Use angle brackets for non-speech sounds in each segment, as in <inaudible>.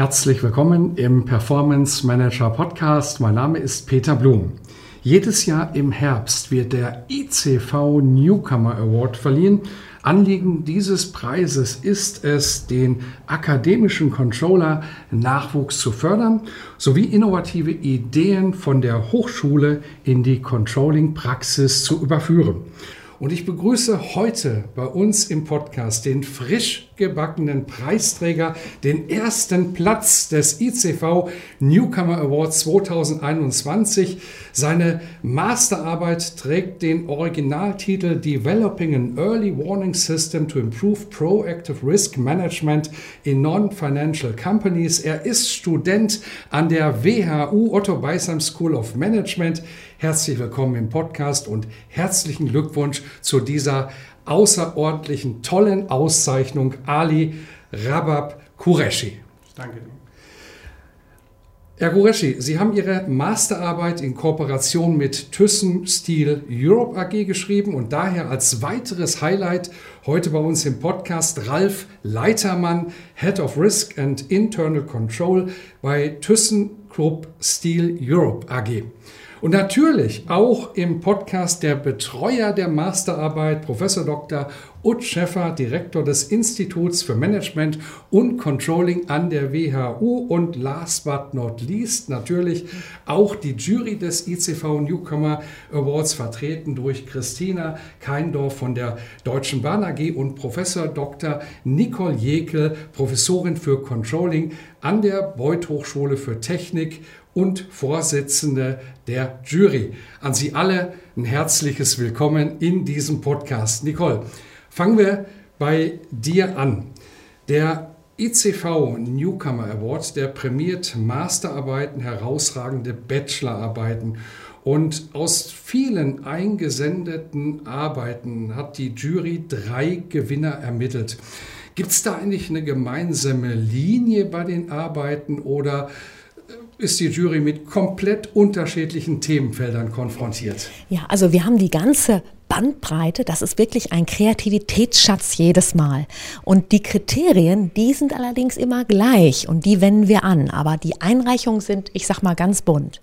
Herzlich willkommen im Performance Manager Podcast. Mein Name ist Peter Blum. Jedes Jahr im Herbst wird der ICV Newcomer Award verliehen. Anliegen dieses Preises ist es, den akademischen Controller Nachwuchs zu fördern sowie innovative Ideen von der Hochschule in die Controlling-Praxis zu überführen. Und ich begrüße heute bei uns im Podcast den frisch gebackenen Preisträger, den ersten Platz des ICV Newcomer Awards 2021. Seine Masterarbeit trägt den Originaltitel Developing an Early Warning System to Improve Proactive Risk Management in Non-Financial Companies. Er ist Student an der WHU Otto Beisam School of Management. Herzlich willkommen im Podcast und herzlichen Glückwunsch zu dieser außerordentlichen, tollen Auszeichnung Ali Rabab Qureshi. Danke. Herr Qureshi, Sie haben Ihre Masterarbeit in Kooperation mit Thyssen Steel Europe AG geschrieben und daher als weiteres Highlight heute bei uns im Podcast Ralf Leitermann, Head of Risk and Internal Control bei Thyssen Group Steel Europe AG. Und natürlich auch im Podcast der Betreuer der Masterarbeit, Professor Dr. Ut Schäffer, Direktor des Instituts für Management und Controlling an der WHU und last but not least natürlich auch die Jury des ICV Newcomer Awards vertreten durch Christina Keindorf von der Deutschen Bahn AG und Professor Dr. Nicole Jekel, Professorin für Controlling an der Beuth Hochschule für Technik und Vorsitzende der Jury. An Sie alle ein herzliches Willkommen in diesem Podcast. Nicole, fangen wir bei dir an. Der ICV Newcomer Award, der prämiert Masterarbeiten, herausragende Bachelorarbeiten. Und aus vielen eingesendeten Arbeiten hat die Jury drei Gewinner ermittelt. Gibt es da eigentlich eine gemeinsame Linie bei den Arbeiten oder ist die Jury mit komplett unterschiedlichen Themenfeldern konfrontiert. Ja, also wir haben die ganze Bandbreite, das ist wirklich ein Kreativitätsschatz jedes Mal. Und die Kriterien, die sind allerdings immer gleich und die wenden wir an. Aber die Einreichungen sind, ich sag mal, ganz bunt.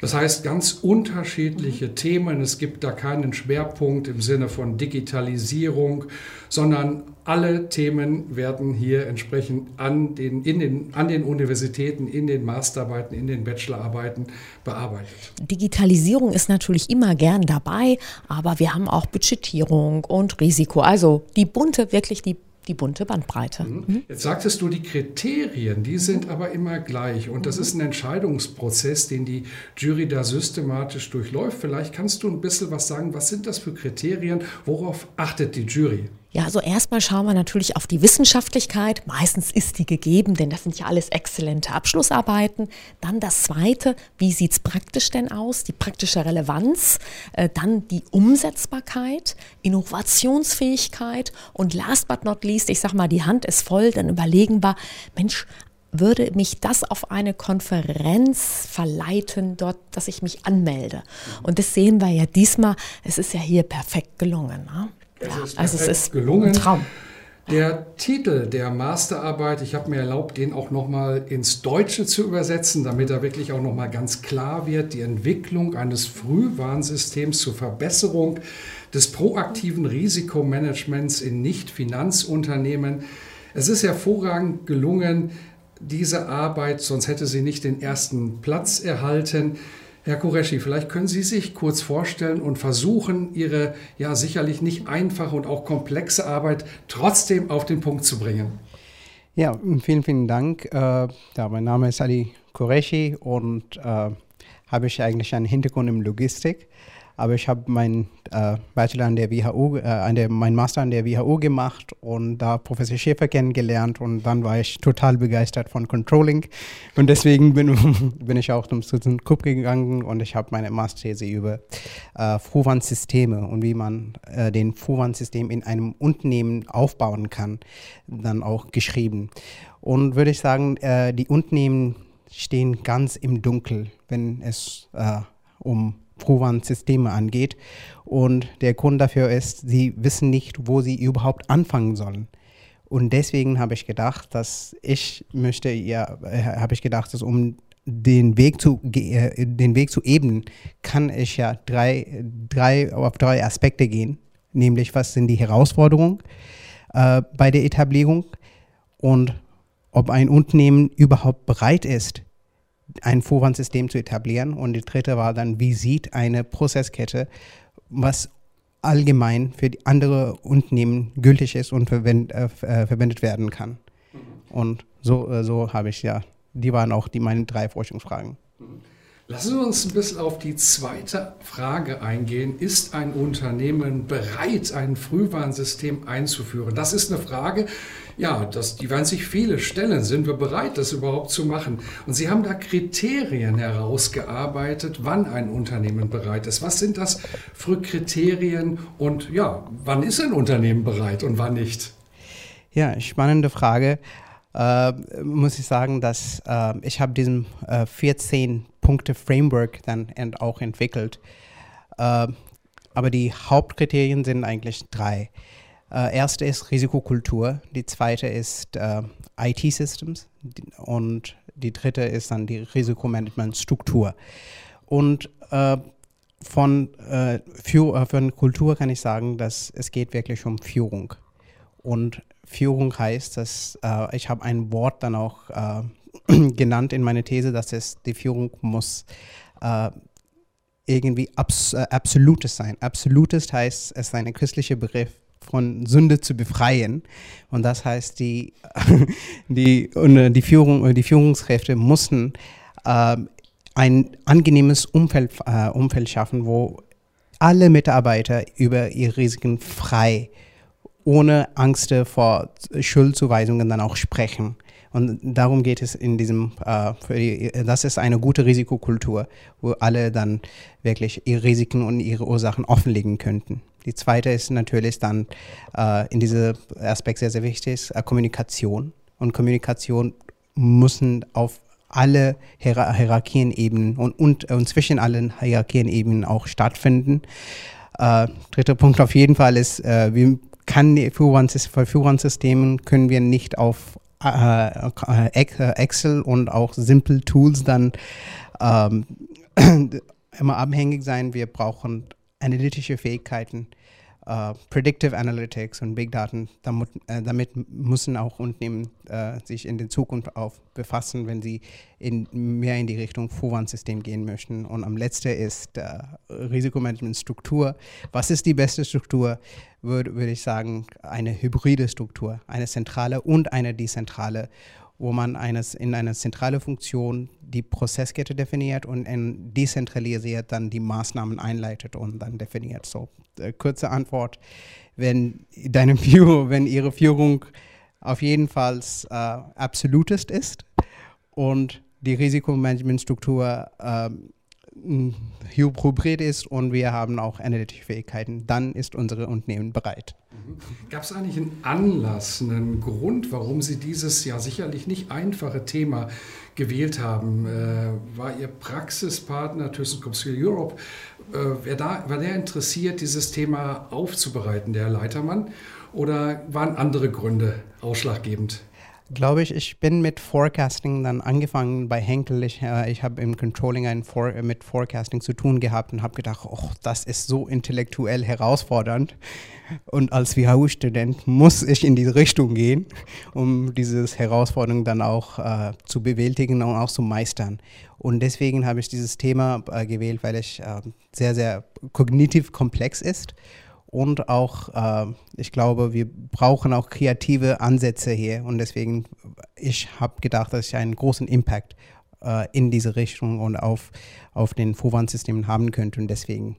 Das heißt, ganz unterschiedliche Themen. Es gibt da keinen Schwerpunkt im Sinne von Digitalisierung, sondern alle Themen werden hier entsprechend an den, in den, an den Universitäten, in den Masterarbeiten, in den Bachelorarbeiten bearbeitet. Digitalisierung ist natürlich immer gern dabei, aber wir haben auch Budgetierung und Risiko. Also die bunte, wirklich die die bunte Bandbreite. Mhm. mhm. Jetzt sagtest du, die Kriterien, die sind aber immer gleich. Und das ist ein Entscheidungsprozess, den die Jury da systematisch durchläuft. Vielleicht kannst du ein bisschen was sagen, was sind das für Kriterien, worauf achtet die Jury? Ja, also erstmal schauen wir natürlich auf die Wissenschaftlichkeit. Meistens ist die gegeben, denn das sind ja alles exzellente Abschlussarbeiten. Dann das Zweite, wie sieht es praktisch denn aus? Die praktische Relevanz. Äh, dann die Umsetzbarkeit, Innovationsfähigkeit und last but not least, ich sage mal, die Hand ist voll, dann überlegen wir, Mensch, würde mich das auf eine Konferenz verleiten, dort, dass ich mich anmelde. Und das sehen wir ja diesmal. Es ist ja hier perfekt gelungen. Ne? Es ist also es ist gelungen. Ein Traum. Der Titel der Masterarbeit, ich habe mir erlaubt, den auch nochmal ins Deutsche zu übersetzen, damit er wirklich auch nochmal ganz klar wird, die Entwicklung eines Frühwarnsystems zur Verbesserung des proaktiven Risikomanagements in Nicht-Finanzunternehmen. Es ist hervorragend gelungen, diese Arbeit, sonst hätte sie nicht den ersten Platz erhalten. Herr Kureschi, vielleicht können Sie sich kurz vorstellen und versuchen, Ihre ja sicherlich nicht einfache und auch komplexe Arbeit trotzdem auf den Punkt zu bringen. Ja, vielen, vielen Dank. Äh, ja, mein Name ist Ali Qureshi und äh, habe ich eigentlich einen Hintergrund in Logistik. Aber ich habe meinen äh, Bachelor an der WHU, äh, an der, mein Master an der WHU gemacht und da Professor Schäfer kennengelernt und dann war ich total begeistert von Controlling und deswegen bin, <laughs> bin ich auch zum Susan Kupp gegangen und ich habe meine Masterthese über äh, Vorwandssysteme und wie man äh, den Vorwandsystem in einem Unternehmen aufbauen kann, dann auch geschrieben. Und würde ich sagen, äh, die Unternehmen stehen ganz im Dunkel, wenn es äh, um Prüfwarnsysteme angeht. Und der Grund dafür ist, sie wissen nicht, wo sie überhaupt anfangen sollen. Und deswegen habe ich gedacht, dass ich möchte, ja, äh, habe ich gedacht, dass um den Weg zu, äh, den Weg zu ebnen, kann ich ja drei, drei, auf drei Aspekte gehen. Nämlich, was sind die Herausforderungen äh, bei der Etablierung und ob ein Unternehmen überhaupt bereit ist, ein Vorwandsystem zu etablieren. Und die dritte war dann, wie sieht eine Prozesskette, was allgemein für die andere Unternehmen gültig ist und verwend, äh, äh verwendet werden kann. Mhm. Und so, äh, so habe ich ja, die waren auch die meine drei Forschungsfragen. Mhm. Lassen Sie uns ein bisschen auf die zweite Frage eingehen. Ist ein Unternehmen bereit, ein Frühwarnsystem einzuführen? Das ist eine Frage, ja, das, die sich viele stellen. Sind wir bereit, das überhaupt zu machen? Und Sie haben da Kriterien herausgearbeitet, wann ein Unternehmen bereit ist. Was sind das für Kriterien und ja, wann ist ein Unternehmen bereit und wann nicht? Ja, spannende Frage. Äh, muss ich sagen, dass äh, ich habe diesen äh, 14 Punkte-Framework dann auch entwickelt. Äh, aber die Hauptkriterien sind eigentlich drei. Äh, erste ist Risikokultur, die zweite ist äh, IT-Systems und die dritte ist dann die Risikomanagementstruktur. Und äh, von, äh, für, äh, von Kultur kann ich sagen, dass es geht wirklich um Führung. Und Führung heißt, dass äh, ich habe ein Wort dann auch äh, <clears throat> genannt in meiner These, dass es die Führung muss äh, irgendwie abs äh, absolutes sein. Absolutes heißt, es ist ein christlicher Begriff von Sünde zu befreien. Und das heißt, die, <laughs> die, die, Führung, die Führungskräfte mussten äh, ein angenehmes Umfeld, äh, Umfeld schaffen, wo alle Mitarbeiter über ihre Risiken frei, ohne Angst vor Schuldzuweisungen dann auch sprechen. Und darum geht es in diesem, äh, die, das ist eine gute Risikokultur, wo alle dann wirklich ihre Risiken und ihre Ursachen offenlegen könnten. Die zweite ist natürlich dann äh, in diesem Aspekt sehr, sehr wichtig, ist, äh, Kommunikation. Und Kommunikation müssen auf alle Hier Hierarchienebenen und, und, und zwischen allen Hierarchienebenen auch stattfinden. Äh, dritter Punkt auf jeden Fall ist, äh, wir kann Verführungssystemen können wir nicht auf äh, äh, Excel und auch Simple Tools dann ähm, <clears throat> immer abhängig sein. Wir brauchen analytische Fähigkeiten, Uh, Predictive Analytics und Big Daten, damit, äh, damit müssen auch Unternehmen äh, sich in der Zukunft auch befassen, wenn sie in, mehr in die Richtung Vorwarnsystem gehen möchten. Und am letzten ist äh, Risikomanagementstruktur. Was ist die beste Struktur? Würde würd ich sagen, eine hybride Struktur, eine zentrale und eine dezentrale wo man eines in einer zentralen Funktion die Prozesskette definiert und in dezentralisiert dann die Maßnahmen einleitet und dann definiert. So, äh, kurze Antwort, wenn deine <laughs> Führung, wenn ihre Führung auf jeden Fall äh, absolutist ist und die Risikomanagementstruktur äh, Hybrid ist und wir haben auch analytische Fähigkeiten, dann ist unser Unternehmen bereit. Mhm. Gab es eigentlich einen Anlass, einen Grund, warum Sie dieses ja sicherlich nicht einfache Thema gewählt haben? Äh, war Ihr Praxispartner ThyssenKrupp Skill Europe, äh, da, war der interessiert, dieses Thema aufzubereiten, der Herr Leitermann? Oder waren andere Gründe ausschlaggebend? Glaube ich, ich bin mit Forecasting dann angefangen bei Henkel. Ich, äh, ich habe im Controlling ein For mit Forecasting zu tun gehabt und habe gedacht, oh, das ist so intellektuell herausfordernd. Und als WHU-Student muss ich in diese Richtung gehen, um diese Herausforderung dann auch äh, zu bewältigen und auch zu meistern. Und deswegen habe ich dieses Thema äh, gewählt, weil es äh, sehr, sehr kognitiv komplex ist und auch, äh, ich glaube, wir brauchen auch kreative Ansätze hier und deswegen, ich habe gedacht, dass ich einen großen Impact äh, in diese Richtung und auf, auf den Vorwandsystemen haben könnte. Und deswegen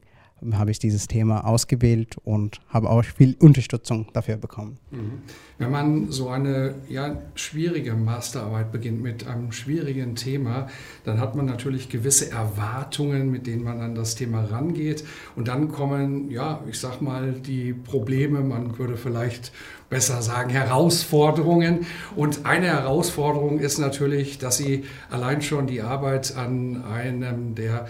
habe ich dieses Thema ausgewählt und habe auch viel Unterstützung dafür bekommen. Mhm. Wenn man so eine ja, schwierige Masterarbeit beginnt mit einem schwierigen Thema, dann hat man natürlich gewisse Erwartungen, mit denen man an das Thema rangeht. Und dann kommen, ja, ich sag mal, die Probleme, man würde vielleicht besser sagen, Herausforderungen. Und eine Herausforderung ist natürlich, dass Sie allein schon die Arbeit an einem der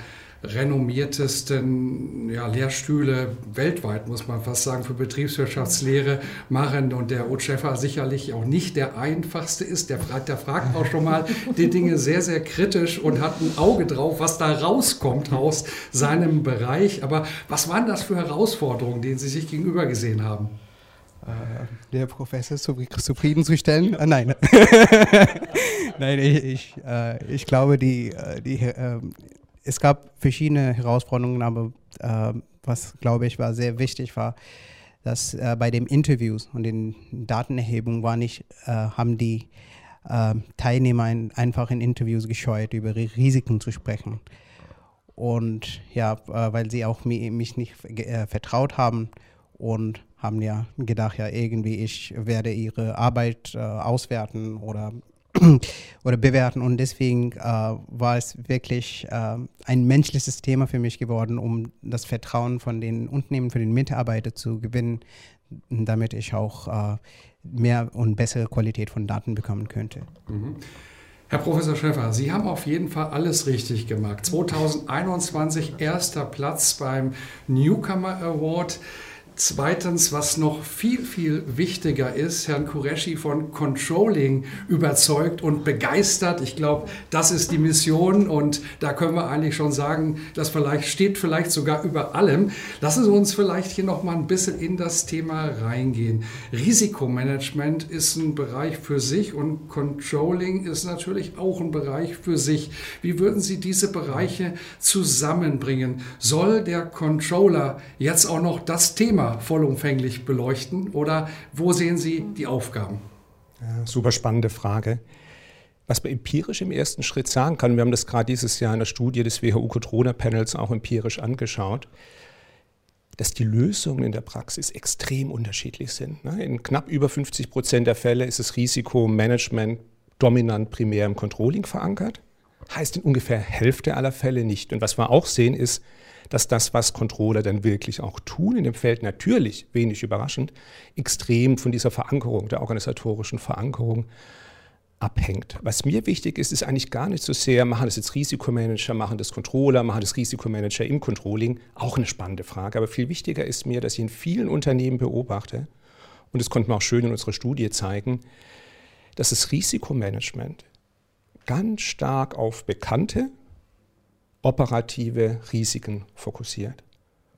renommiertesten ja, Lehrstühle weltweit, muss man fast sagen, für Betriebswirtschaftslehre machen. Und der Otscheffer sicherlich auch nicht der einfachste ist. Der, der fragt auch schon mal die Dinge sehr, sehr kritisch und hat ein Auge drauf, was da rauskommt aus seinem Bereich. Aber was waren das für Herausforderungen, denen Sie sich gegenüber gesehen haben? Äh, der Professor zufriedenzustellen? Ah, nein. <laughs> nein, ich, ich, äh, ich glaube, die, die äh, es gab verschiedene Herausforderungen, aber äh, was, glaube ich, war sehr wichtig war, dass äh, bei den Interviews und den Datenerhebungen war nicht, äh, haben die äh, Teilnehmer ein, einfach in Interviews gescheut, über Risiken zu sprechen. Und ja, äh, weil sie auch mi mich nicht äh, vertraut haben und haben ja gedacht, ja, irgendwie ich werde ihre Arbeit auswerten oder <clears throat> oder bewerten. Und deswegen äh, war es wirklich äh, ein menschliches Thema für mich geworden, um das Vertrauen von den Unternehmen, für den Mitarbeiter zu gewinnen, damit ich auch äh, mehr und bessere Qualität von Daten bekommen könnte. Mhm. Herr Professor Schäfer, Sie haben auf jeden Fall alles richtig gemacht. <clears throat> 2021 erster Platz beim Newcomer Award. Zweitens, was noch viel, viel wichtiger ist, Herrn Kureshi von Controlling überzeugt und begeistert. Ich glaube, das ist die Mission und da können wir eigentlich schon sagen, das vielleicht steht vielleicht sogar über allem. Lassen Sie uns vielleicht hier noch mal ein bisschen in das Thema reingehen. Risikomanagement ist ein Bereich für sich und Controlling ist natürlich auch ein Bereich für sich. Wie würden Sie diese Bereiche zusammenbringen? Soll der Controller jetzt auch noch das Thema Vollumfänglich beleuchten oder wo sehen Sie die Aufgaben? Ja, super spannende Frage. Was man empirisch im ersten Schritt sagen kann, wir haben das gerade dieses Jahr in der Studie des WHO-Corona-Panels auch empirisch angeschaut, dass die Lösungen in der Praxis extrem unterschiedlich sind. Ne? In knapp über 50 Prozent der Fälle ist das Risikomanagement dominant primär im Controlling verankert. Heißt in ungefähr Hälfte aller Fälle nicht. Und was wir auch sehen, ist, dass das, was Controller dann wirklich auch tun in dem Feld, natürlich, wenig überraschend, extrem von dieser Verankerung, der organisatorischen Verankerung abhängt. Was mir wichtig ist, ist eigentlich gar nicht so sehr, machen das jetzt Risikomanager, machen das Controller, machen das Risikomanager im Controlling, auch eine spannende Frage. Aber viel wichtiger ist mir, dass ich in vielen Unternehmen beobachte, und das konnten wir auch schön in unserer Studie zeigen, dass das Risikomanagement ganz stark auf bekannte operative Risiken fokussiert.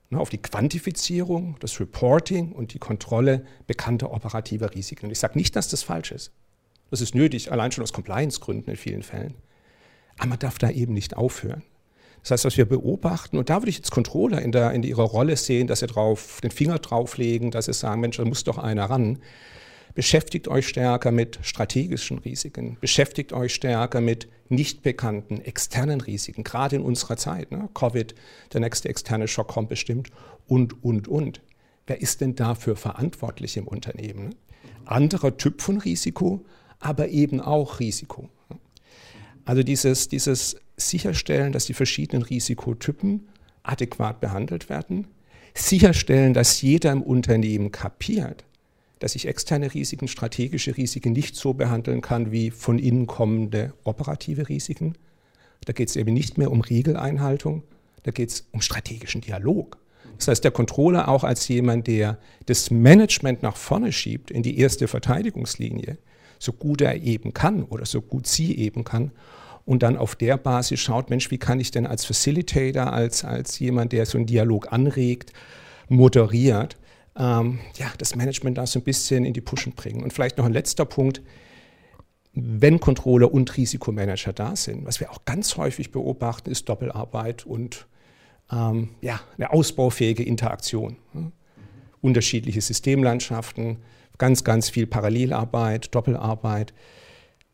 Ne, auf die Quantifizierung, das Reporting und die Kontrolle bekannter operativer Risiken. Und ich sage nicht, dass das falsch ist. Das ist nötig, allein schon aus Compliance-Gründen in vielen Fällen. Aber man darf da eben nicht aufhören. Das heißt, was wir beobachten, und da würde ich jetzt Controller in, der, in ihrer Rolle sehen, dass sie drauf, den Finger drauflegen, dass sie sagen, Mensch, da muss doch einer ran. Beschäftigt euch stärker mit strategischen Risiken. Beschäftigt euch stärker mit nicht bekannten externen Risiken, gerade in unserer Zeit. Ne? Covid, der nächste externe Schock kommt bestimmt und, und, und. Wer ist denn dafür verantwortlich im Unternehmen? Ne? Anderer Typ von Risiko, aber eben auch Risiko. Ne? Also dieses, dieses Sicherstellen, dass die verschiedenen Risikotypen adäquat behandelt werden, sicherstellen, dass jeder im Unternehmen kapiert, dass ich externe Risiken, strategische Risiken nicht so behandeln kann wie von innen kommende operative Risiken. Da geht es eben nicht mehr um Regeleinhaltung, da geht es um strategischen Dialog. Das heißt, der Controller auch als jemand, der das Management nach vorne schiebt in die erste Verteidigungslinie, so gut er eben kann oder so gut sie eben kann, und dann auf der Basis schaut, Mensch, wie kann ich denn als Facilitator, als, als jemand, der so einen Dialog anregt, moderiert, ähm, ja, das Management da so ein bisschen in die Pushen bringen. Und vielleicht noch ein letzter Punkt. Wenn Controller und Risikomanager da sind, was wir auch ganz häufig beobachten, ist Doppelarbeit und ähm, ja, eine ausbaufähige Interaktion. Unterschiedliche Systemlandschaften, ganz, ganz viel Parallelarbeit, Doppelarbeit.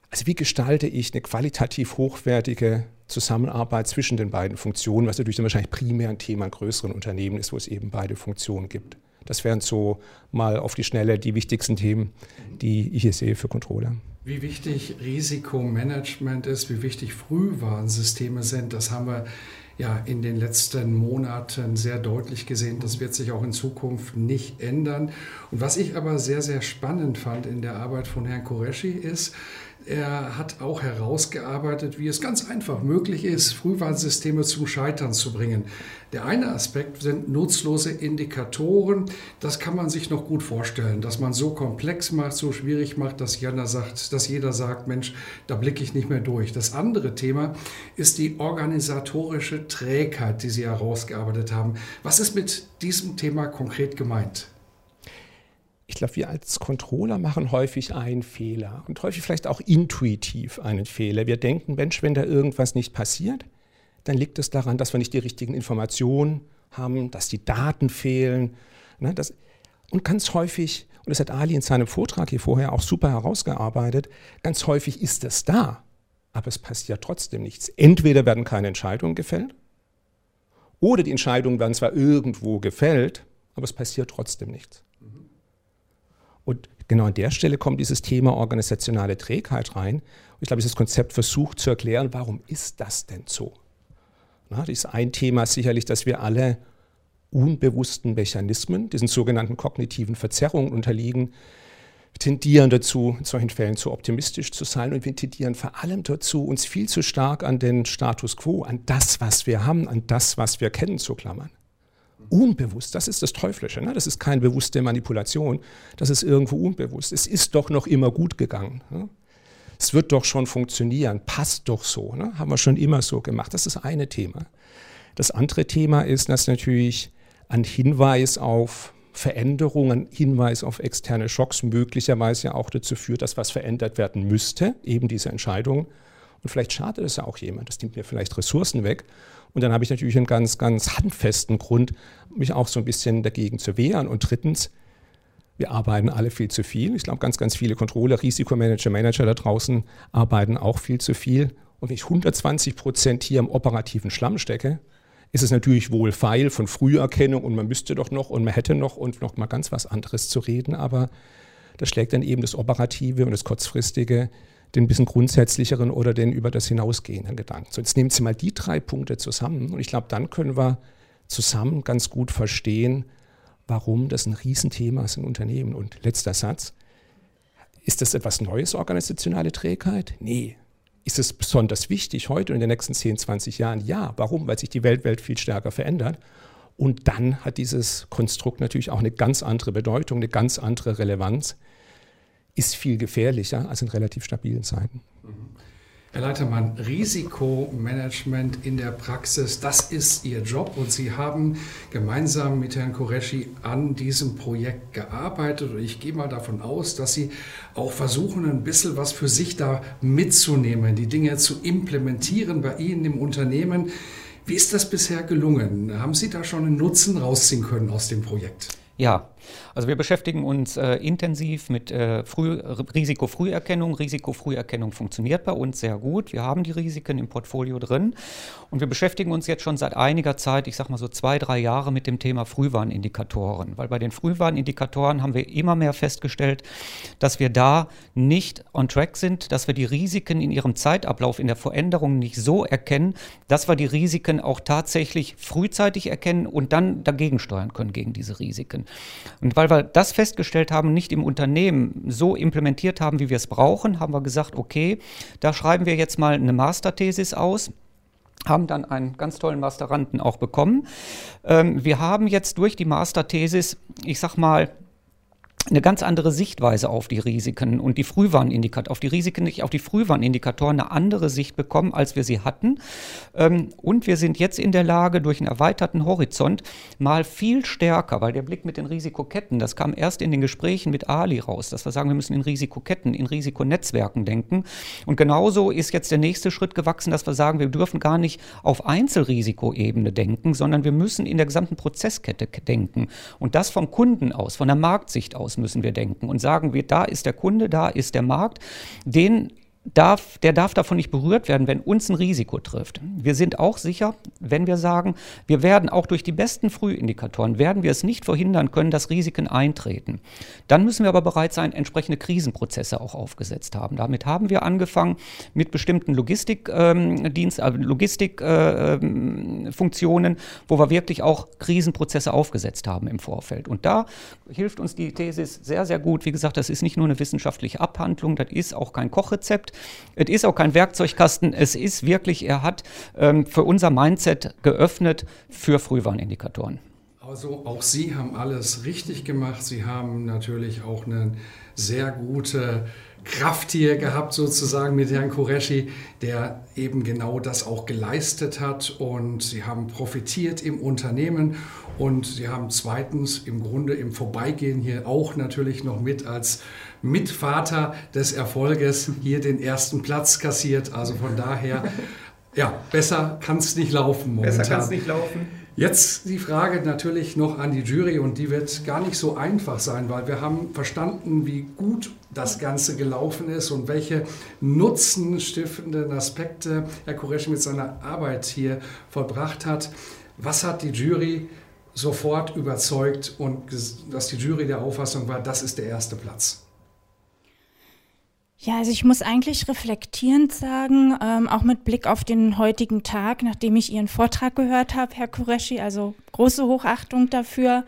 Also wie gestalte ich eine qualitativ hochwertige Zusammenarbeit zwischen den beiden Funktionen, was natürlich dann wahrscheinlich primär ein Thema in größeren Unternehmen ist, wo es eben beide Funktionen gibt. Das wären so mal auf die Schnelle die wichtigsten Themen, die ich hier sehe für Controller. Wie wichtig Risikomanagement ist, wie wichtig Frühwarnsysteme sind, das haben wir ja in den letzten Monaten sehr deutlich gesehen. Das wird sich auch in Zukunft nicht ändern. Und was ich aber sehr, sehr spannend fand in der Arbeit von Herrn Koreshi ist, er hat auch herausgearbeitet, wie es ganz einfach möglich ist, Frühwarnsysteme zum Scheitern zu bringen. Der eine Aspekt sind nutzlose Indikatoren. Das kann man sich noch gut vorstellen, dass man so komplex macht, so schwierig macht, dass jeder sagt, dass jeder sagt, Mensch, da blicke ich nicht mehr durch. Das andere Thema ist die organisatorische Trägheit, die Sie herausgearbeitet haben. Was ist mit diesem Thema konkret gemeint? Ich glaube, wir als Controller machen häufig einen Fehler und häufig vielleicht auch intuitiv einen Fehler. Wir denken, Mensch, wenn da irgendwas nicht passiert, dann liegt es daran, dass wir nicht die richtigen Informationen haben, dass die Daten fehlen. Ne, das, und ganz häufig, und das hat Ali in seinem Vortrag hier vorher auch super herausgearbeitet, ganz häufig ist es da, aber es passiert trotzdem nichts. Entweder werden keine Entscheidungen gefällt, oder die Entscheidungen werden zwar irgendwo gefällt, aber es passiert trotzdem nichts. Genau an der Stelle kommt dieses Thema organisationale Trägheit rein. Und ich glaube, dieses Konzept versucht zu erklären, warum ist das denn so? Na, das ist ein Thema sicherlich, dass wir alle unbewussten Mechanismen, diesen sogenannten kognitiven Verzerrungen unterliegen, tendieren dazu, in solchen Fällen zu optimistisch zu sein und wir tendieren vor allem dazu, uns viel zu stark an den Status quo, an das, was wir haben, an das, was wir kennen, zu klammern unbewusst. Das ist das Teuflische. Ne? Das ist keine bewusste Manipulation. Das ist irgendwo unbewusst. Es ist doch noch immer gut gegangen. Ne? Es wird doch schon funktionieren. Passt doch so. Ne? Haben wir schon immer so gemacht. Das ist eine Thema. Das andere Thema ist, dass natürlich ein Hinweis auf Veränderungen, Hinweis auf externe Schocks möglicherweise ja auch dazu führt, dass was verändert werden müsste, eben diese Entscheidung. Und vielleicht schadet es ja auch jemand. Das nimmt mir vielleicht Ressourcen weg. Und dann habe ich natürlich einen ganz, ganz handfesten Grund, mich auch so ein bisschen dagegen zu wehren. Und drittens, wir arbeiten alle viel zu viel. Ich glaube, ganz, ganz viele Controller, Risikomanager, Manager da draußen arbeiten auch viel zu viel. Und wenn ich 120 Prozent hier im operativen Schlamm stecke, ist es natürlich wohl feil von Früherkennung und man müsste doch noch und man hätte noch und noch mal ganz was anderes zu reden. Aber da schlägt dann eben das Operative und das Kurzfristige den bisschen grundsätzlicheren oder den über das hinausgehenden Gedanken. So, jetzt nehmen Sie mal die drei Punkte zusammen und ich glaube, dann können wir zusammen ganz gut verstehen, warum das ein Riesenthema ist in Unternehmen. Und letzter Satz, ist das etwas Neues, organisationale Trägheit? Nee. Ist es besonders wichtig heute und in den nächsten 10, 20 Jahren? Ja. Warum? Weil sich die Welt, Welt viel stärker verändert. Und dann hat dieses Konstrukt natürlich auch eine ganz andere Bedeutung, eine ganz andere Relevanz, ist viel gefährlicher als in relativ stabilen Zeiten. Herr Leitermann, Risikomanagement in der Praxis, das ist Ihr Job und Sie haben gemeinsam mit Herrn Koreshi an diesem Projekt gearbeitet und ich gehe mal davon aus, dass Sie auch versuchen, ein bisschen was für sich da mitzunehmen, die Dinge zu implementieren bei Ihnen im Unternehmen. Wie ist das bisher gelungen? Haben Sie da schon einen Nutzen rausziehen können aus dem Projekt? Ja, also wir beschäftigen uns äh, intensiv mit äh, Früh, Risikofrüherkennung. Risikofrüherkennung funktioniert bei uns sehr gut. Wir haben die Risiken im Portfolio drin und wir beschäftigen uns jetzt schon seit einiger Zeit, ich sage mal so zwei, drei Jahre mit dem Thema Frühwarnindikatoren, weil bei den Frühwarnindikatoren haben wir immer mehr festgestellt, dass wir da nicht on track sind, dass wir die Risiken in ihrem Zeitablauf, in der Veränderung nicht so erkennen, dass wir die Risiken auch tatsächlich frühzeitig erkennen und dann dagegen steuern können gegen diese Risiken. Und weil wir das festgestellt haben, nicht im Unternehmen so implementiert haben, wie wir es brauchen, haben wir gesagt, okay, da schreiben wir jetzt mal eine Masterthesis aus haben dann einen ganz tollen Masteranden auch bekommen. Ähm, wir haben jetzt durch die Masterthesis, ich sag mal, eine ganz andere Sichtweise auf die Risiken und die Frühwarnindikatoren, auf die Risiken, nicht auf die Frühwarnindikatoren eine andere Sicht bekommen, als wir sie hatten. Ähm, und wir sind jetzt in der Lage, durch einen erweiterten Horizont mal viel stärker, weil der Blick mit den Risikoketten, das kam erst in den Gesprächen mit Ali raus, dass wir sagen, wir müssen in Risikoketten, in Risikonetzwerken denken. Und genauso ist jetzt der nächste Schritt gewachsen, dass wir sagen, wir dürfen gar nicht auf Einzelrisikoebene denken, sondern wir müssen in der gesamten Prozesskette denken. Und das vom Kunden aus, von der Marktsicht aus müssen wir denken. Und sagen wir, da ist der Kunde, da ist der Markt, den darf, der darf davon nicht berührt werden, wenn uns ein Risiko trifft. Wir sind auch sicher, wenn wir sagen, wir werden auch durch die besten Frühindikatoren, werden wir es nicht verhindern können, dass Risiken eintreten. Dann müssen wir aber bereit sein, entsprechende Krisenprozesse auch aufgesetzt haben. Damit haben wir angefangen mit bestimmten Logistikdienst, ähm, äh, Logistikfunktionen, äh, wo wir wirklich auch Krisenprozesse aufgesetzt haben im Vorfeld. Und da hilft uns die Thesis sehr, sehr gut. Wie gesagt, das ist nicht nur eine wissenschaftliche Abhandlung, das ist auch kein Kochrezept. Es ist auch kein Werkzeugkasten. Es ist wirklich, er hat ähm, für unser Mindset geöffnet für Frühwarnindikatoren. Also auch Sie haben alles richtig gemacht. Sie haben natürlich auch eine sehr gute Kraft hier gehabt, sozusagen mit Herrn Koreschi, der eben genau das auch geleistet hat. Und Sie haben profitiert im Unternehmen und Sie haben zweitens im Grunde im Vorbeigehen hier auch natürlich noch mit als Mitvater des Erfolges hier den ersten Platz kassiert. Also von daher, <laughs> ja, besser kann es nicht laufen momentan. Besser kann es nicht laufen. Jetzt die Frage natürlich noch an die Jury und die wird gar nicht so einfach sein, weil wir haben verstanden, wie gut das Ganze gelaufen ist und welche nutzenstiftenden Aspekte Herr Koresch mit seiner Arbeit hier vollbracht hat. Was hat die Jury sofort überzeugt und dass die Jury der Auffassung war, das ist der erste Platz? Ja, also ich muss eigentlich reflektierend sagen, ähm, auch mit Blick auf den heutigen Tag, nachdem ich Ihren Vortrag gehört habe, Herr Kureschi, also große Hochachtung dafür,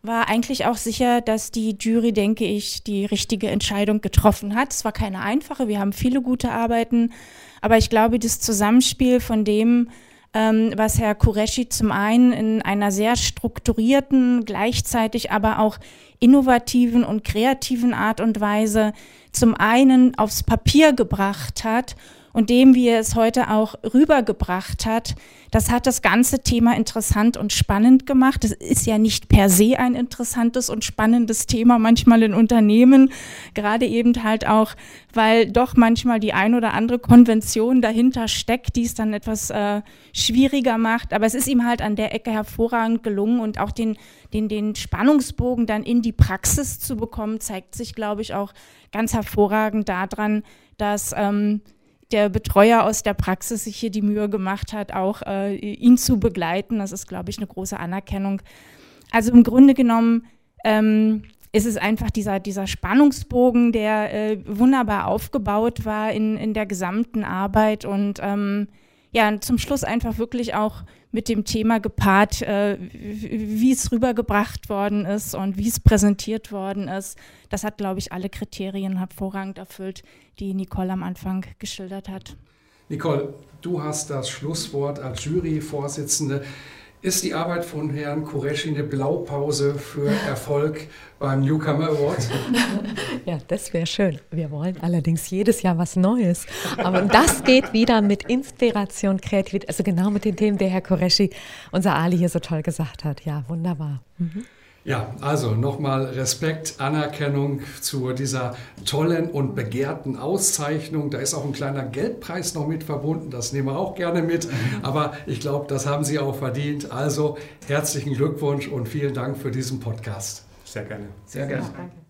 war eigentlich auch sicher, dass die Jury, denke ich, die richtige Entscheidung getroffen hat. Es war keine einfache, wir haben viele gute Arbeiten, aber ich glaube, das Zusammenspiel von dem, ähm, was Herr Kureschi zum einen in einer sehr strukturierten, gleichzeitig aber auch innovativen und kreativen Art und Weise zum einen aufs Papier gebracht hat und dem, wie er es heute auch rübergebracht hat, das hat das ganze Thema interessant und spannend gemacht. Es ist ja nicht per se ein interessantes und spannendes Thema manchmal in Unternehmen, gerade eben halt auch, weil doch manchmal die ein oder andere Konvention dahinter steckt, die es dann etwas äh, schwieriger macht. Aber es ist ihm halt an der Ecke hervorragend gelungen und auch den, den, den Spannungsbogen dann in die Praxis zu bekommen, zeigt sich, glaube ich, auch ganz hervorragend daran, dass ähm, der Betreuer aus der Praxis sich hier die Mühe gemacht hat, auch äh, ihn zu begleiten. Das ist, glaube ich, eine große Anerkennung. Also im Grunde genommen ähm, ist es einfach dieser, dieser Spannungsbogen, der äh, wunderbar aufgebaut war in, in der gesamten Arbeit und ähm, ja, zum Schluss einfach wirklich auch mit dem Thema gepaart, äh, wie es rübergebracht worden ist und wie es präsentiert worden ist. Das hat, glaube ich, alle Kriterien hervorragend erfüllt, die Nicole am Anfang geschildert hat. Nicole, du hast das Schlusswort als Juryvorsitzende. Ist die Arbeit von Herrn Kureschi eine Blaupause für Erfolg beim Newcomer Award? <laughs> Ja, das wäre schön. Wir wollen allerdings jedes Jahr was Neues. Aber das geht wieder mit Inspiration, Kreativität, also genau mit den Themen, die Herr Kureschi, unser Ali hier so toll gesagt hat. Ja, wunderbar. Mhm. Ja, also nochmal Respekt, Anerkennung zu dieser tollen und begehrten Auszeichnung. Da ist auch ein kleiner Geldpreis noch mit verbunden, das nehmen wir auch gerne mit. Aber ich glaube, das haben Sie auch verdient. Also herzlichen Glückwunsch und vielen Dank für diesen Podcast. Sehr gerne. Sehr gerne. Danke.